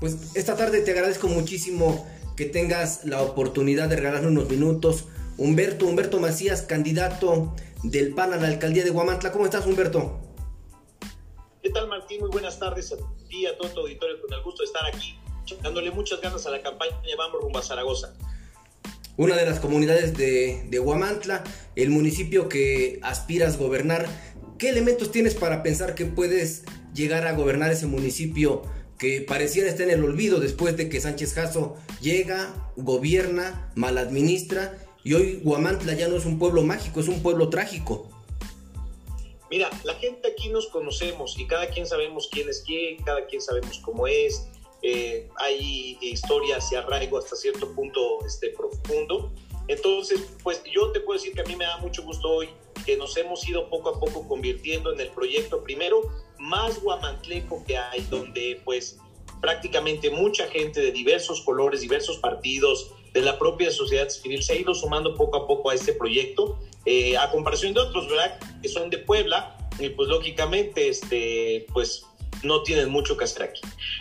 Pues esta tarde te agradezco muchísimo que tengas la oportunidad de regalarme unos minutos. Humberto, Humberto Macías, candidato del PAN a la alcaldía de Guamantla. ¿Cómo estás, Humberto? ¿Qué tal, Martín? Muy buenas tardes a ti, a todo tu auditorio, con el gusto de estar aquí, dándole muchas ganas a la campaña Vamos rumbo a Zaragoza. Una de las comunidades de, de Guamantla, el municipio que aspiras gobernar. ¿Qué elementos tienes para pensar que puedes llegar a gobernar ese municipio que pareciera estar en el olvido después de que Sánchez Jasso llega, gobierna, maladministra y hoy Guamantla ya no es un pueblo mágico, es un pueblo trágico. Mira, la gente aquí nos conocemos y cada quien sabemos quién es quién, cada quien sabemos cómo es. Eh, hay historias y arraigo hasta cierto punto este, profundo. Entonces, pues yo te puedo decir que a mí me da mucho gusto hoy que nos hemos ido poco a poco convirtiendo en el proyecto primero más guamantleco que hay, donde pues prácticamente mucha gente de diversos colores, diversos partidos, de la propia sociedad civil se ha ido sumando poco a poco a este proyecto, eh, a comparación de otros, ¿verdad? Que son de Puebla, y pues lógicamente, este, pues no tienen mucho que hacer aquí.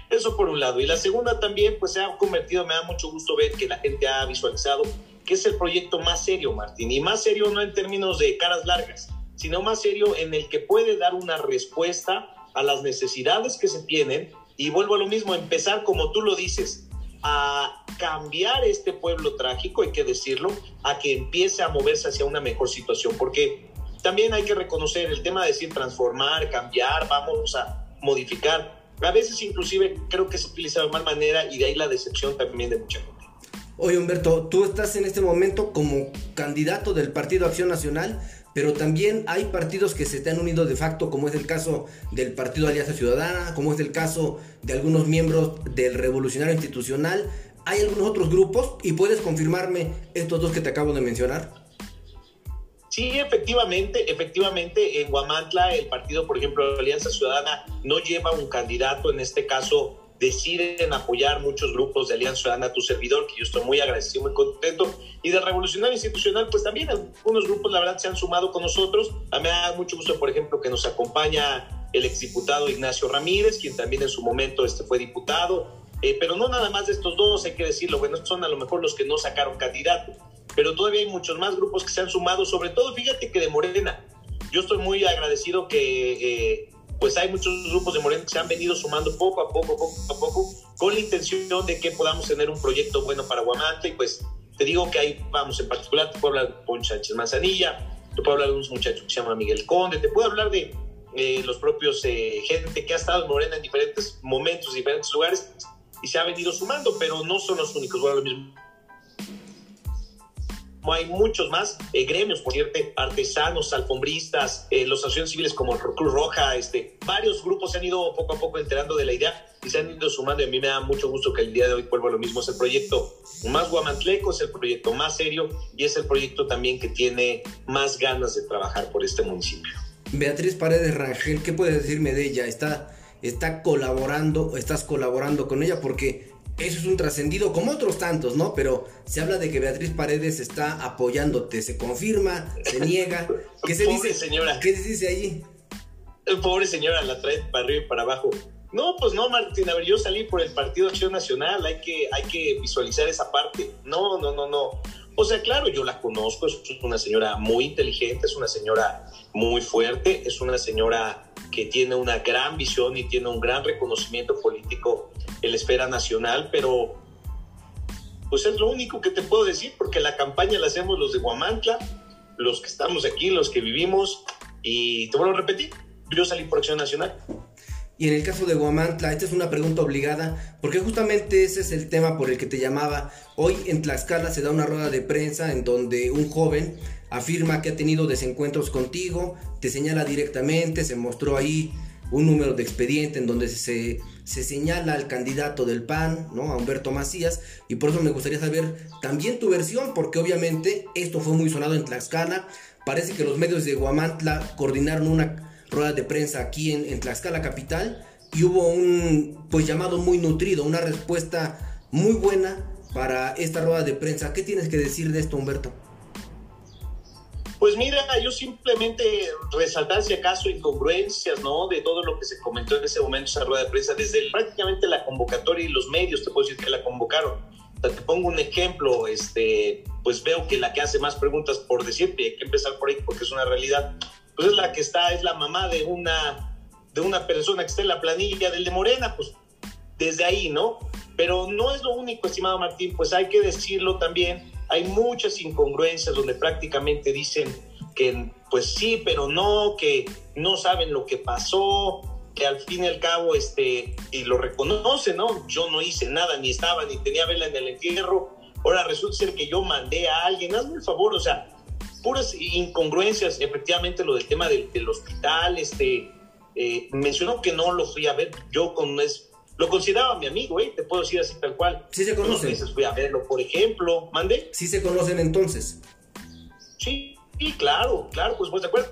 Eso por un lado. Y la segunda también, pues se ha convertido, me da mucho gusto ver que la gente ha visualizado que es el proyecto más serio, Martín. Y más serio no en términos de caras largas, sino más serio en el que puede dar una respuesta a las necesidades que se tienen. Y vuelvo a lo mismo, empezar como tú lo dices, a cambiar este pueblo trágico, hay que decirlo, a que empiece a moverse hacia una mejor situación, porque también hay que reconocer el tema de decir transformar, cambiar, vamos a modificar. A veces inclusive creo que se utiliza de mal manera y de ahí la decepción también de mucha gente. Oye Humberto, tú estás en este momento como candidato del Partido Acción Nacional, pero también hay partidos que se te han unido de facto, como es el caso del Partido Alianza Ciudadana, como es el caso de algunos miembros del Revolucionario Institucional. ¿Hay algunos otros grupos? ¿Y puedes confirmarme estos dos que te acabo de mencionar? Sí, efectivamente, efectivamente, en Guamantla el partido, por ejemplo, Alianza Ciudadana no lleva un candidato, en este caso deciden apoyar muchos grupos de Alianza Ciudadana, tu servidor, que yo estoy muy agradecido, muy contento, y de Revolucionario Institucional, pues también algunos grupos, la verdad, se han sumado con nosotros. A mí me da mucho gusto, por ejemplo, que nos acompaña el exdiputado Ignacio Ramírez, quien también en su momento este, fue diputado, eh, pero no nada más de estos dos, hay que decirlo, bueno, son a lo mejor los que no sacaron candidato, pero todavía hay muchos más grupos que se han sumado, sobre todo, fíjate que de Morena, yo estoy muy agradecido que... Eh, pues hay muchos grupos de Morena que se han venido sumando poco a poco, poco a poco, con la intención de que podamos tener un proyecto bueno para Guamantla y pues te digo que ahí vamos, en particular te puedo hablar Poncho Sánchez Manzanilla, te puedo hablar de un muchacho que se llama Miguel Conde, te puedo hablar de eh, los propios eh, gente que ha estado en Morena en diferentes momentos, diferentes lugares y se ha venido sumando, pero no son los únicos, bueno, lo mismo hay muchos más eh, gremios, por cierto, artesanos, alfombristas, eh, los asociaciones civiles como Cruz Roja, este, varios grupos se han ido poco a poco enterando de la idea y se han ido sumando. Y a mí me da mucho gusto que el día de hoy vuelva lo mismo. Es el proyecto más guamantleco, es el proyecto más serio y es el proyecto también que tiene más ganas de trabajar por este municipio. Beatriz Paredes Rangel, ¿qué puedes decirme de ella? ¿Está, está colaborando, estás colaborando con ella? Porque eso es un trascendido como otros tantos, ¿no? Pero se habla de que Beatriz Paredes está apoyándote, se confirma, se niega. ¿Qué se Pobre dice? señora. ¿Qué se dice allí? Pobre señora, la trae para arriba y para abajo. No, pues no, Martín, a ver, yo salí por el Partido Acción Nacional, hay que, hay que visualizar esa parte. No, no, no, no. O sea, claro, yo la conozco, es una señora muy inteligente, es una señora muy fuerte, es una señora que tiene una gran visión y tiene un gran reconocimiento político en la esfera nacional, pero pues es lo único que te puedo decir, porque la campaña la hacemos los de Guamantla, los que estamos aquí, los que vivimos, y te vuelvo a repetir, yo salí por Acción Nacional. Y en el caso de Guamantla, esta es una pregunta obligada, porque justamente ese es el tema por el que te llamaba. Hoy en Tlaxcala se da una rueda de prensa en donde un joven afirma que ha tenido desencuentros contigo, te señala directamente, se mostró ahí un número de expediente en donde se, se señala al candidato del PAN, ¿no? A Humberto Macías, y por eso me gustaría saber también tu versión, porque obviamente esto fue muy sonado en Tlaxcala, parece que los medios de Guamantla coordinaron una rueda de prensa aquí en, en Tlaxcala capital y hubo un pues llamado muy nutrido, una respuesta muy buena para esta rueda de prensa. ¿Qué tienes que decir de esto, Humberto? Pues mira, yo simplemente resaltar si acaso incongruencias, ¿no? De todo lo que se comentó en ese momento, esa rueda de prensa, desde prácticamente la convocatoria y los medios, te puedo decir que la convocaron. te pongo un ejemplo, este, pues veo que la que hace más preguntas por decirte, hay que empezar por ahí porque es una realidad, pues es la que está, es la mamá de una, de una persona que está en la planilla del de Morena, pues desde ahí, ¿no? Pero no es lo único, estimado Martín, pues hay que decirlo también, hay muchas incongruencias donde prácticamente dicen que pues sí, pero no, que no saben lo que pasó, que al fin y al cabo, este, y lo reconocen, ¿no? Yo no hice nada, ni estaba, ni tenía vela en el entierro, ahora resulta ser que yo mandé a alguien, hazme el favor, o sea, puras incongruencias, efectivamente lo del tema del, hospital, este, eh, mencionó que no lo fui a ver, yo con es lo consideraba mi amigo, ¿eh? Te puedo decir así tal cual. Sí se conocen. Entonces fui a verlo, por ejemplo. ¿Mande? Sí se conocen entonces. Sí, sí, claro, claro. Pues, pues, ¿te acuerdas?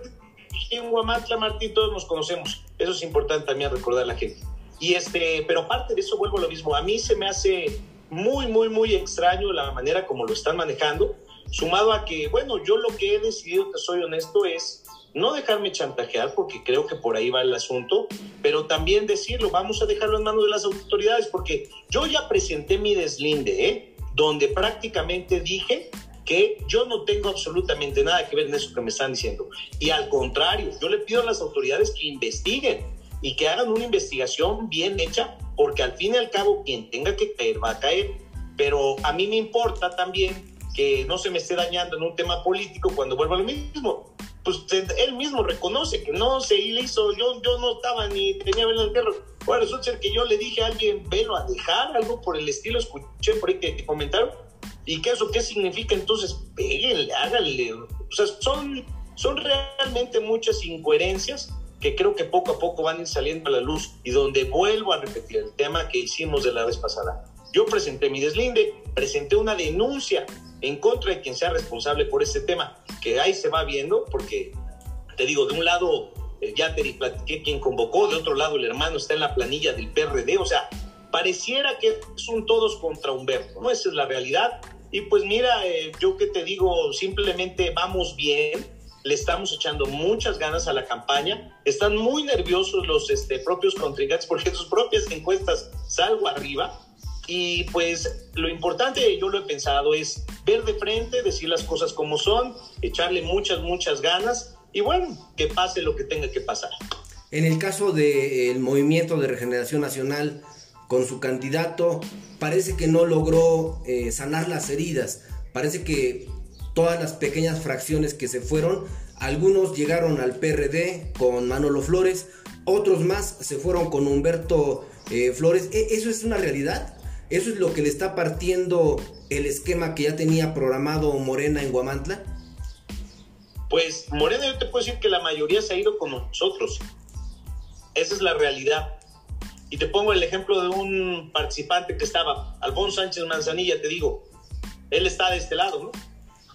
En Guamantla, Martín, todos nos conocemos. Eso es importante también recordar a la gente. Y este, pero aparte de eso, vuelvo a lo mismo. A mí se me hace muy, muy, muy extraño la manera como lo están manejando, sumado a que, bueno, yo lo que he decidido, te soy honesto, es no dejarme chantajear, porque creo que por ahí va el asunto, pero también decirlo, vamos a dejarlo en manos de las autoridades, porque yo ya presenté mi deslinde, ¿eh? donde prácticamente dije que yo no tengo absolutamente nada que ver en eso que me están diciendo. Y al contrario, yo le pido a las autoridades que investiguen y que hagan una investigación bien hecha, porque al fin y al cabo quien tenga que caer va a caer. Pero a mí me importa también que no se me esté dañando en un tema político cuando vuelva lo mismo pues él mismo reconoce que no se hizo, yo, yo no estaba ni tenía velo en el perro. Bueno, resulta ser que yo le dije a alguien, velo a dejar, algo por el estilo, escuché por ahí que, te comentaron. ¿Y qué eso qué significa? Entonces, péguenle, háganle. O sea, son, son realmente muchas incoherencias que creo que poco a poco van a ir saliendo a la luz y donde vuelvo a repetir el tema que hicimos de la vez pasada. Yo presenté mi deslinde, presenté una denuncia en contra de quien sea responsable por este tema, que ahí se va viendo, porque te digo, de un lado eh, ya te platiqué quien convocó, de otro lado el hermano está en la planilla del PRD, o sea, pareciera que son todos contra Humberto, ¿no? Esa es la realidad. Y pues mira, eh, yo que te digo, simplemente vamos bien, le estamos echando muchas ganas a la campaña, están muy nerviosos los este, propios contrincantes porque sus propias encuestas salgo arriba, y pues lo importante, yo lo he pensado, es ver de frente, decir las cosas como son, echarle muchas, muchas ganas y bueno, que pase lo que tenga que pasar. En el caso del movimiento de regeneración nacional, con su candidato, parece que no logró eh, sanar las heridas. Parece que todas las pequeñas fracciones que se fueron, algunos llegaron al PRD con Manolo Flores, otros más se fueron con Humberto eh, Flores. ¿E-, ¿Eso es una realidad? ¿Eso es lo que le está partiendo el esquema que ya tenía programado Morena en Guamantla? Pues Morena yo te puedo decir que la mayoría se ha ido con nosotros. Esa es la realidad. Y te pongo el ejemplo de un participante que estaba, Alfonso Sánchez Manzanilla, te digo, él está de este lado, ¿no?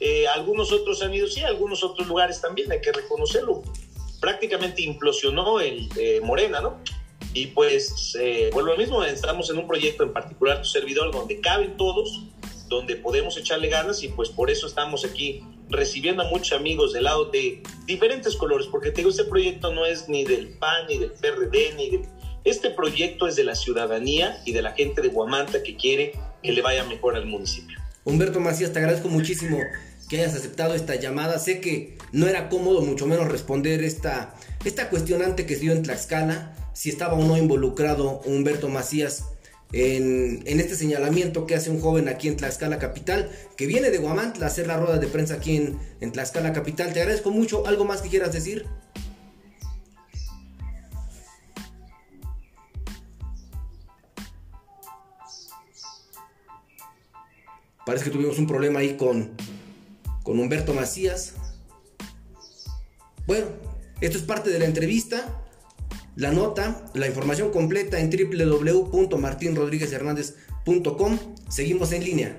Eh, algunos otros han ido, sí, algunos otros lugares también, hay que reconocerlo. Prácticamente implosionó el eh, Morena, ¿no? Y pues, eh, vuelvo lo mismo, estamos en un proyecto en particular, tu servidor, donde caben todos, donde podemos echarle ganas y pues por eso estamos aquí recibiendo a muchos amigos del lado de diferentes colores, porque te digo, este proyecto no es ni del PAN, ni del PRD, ni del... Este proyecto es de la ciudadanía y de la gente de Guamanta que quiere que le vaya mejor al municipio. Humberto Macías, te agradezco muchísimo que hayas aceptado esta llamada. Sé que no era cómodo, mucho menos responder esta, esta cuestionante que se dio en Tlaxcala si estaba o no involucrado Humberto Macías en, este señalamiento que hace un joven aquí en Tlaxcala Capital, que viene de Guamantla a hacer la rueda de prensa aquí en, en Tlaxcala Capital. Te agradezco mucho. ¿Algo más que quieras decir? Parece que tuvimos un problema ahí con, con Humberto Macías. Bueno, esto es parte de la entrevista. La nota, la información completa en www.martinrodríguezhernandez.com. Seguimos en línea.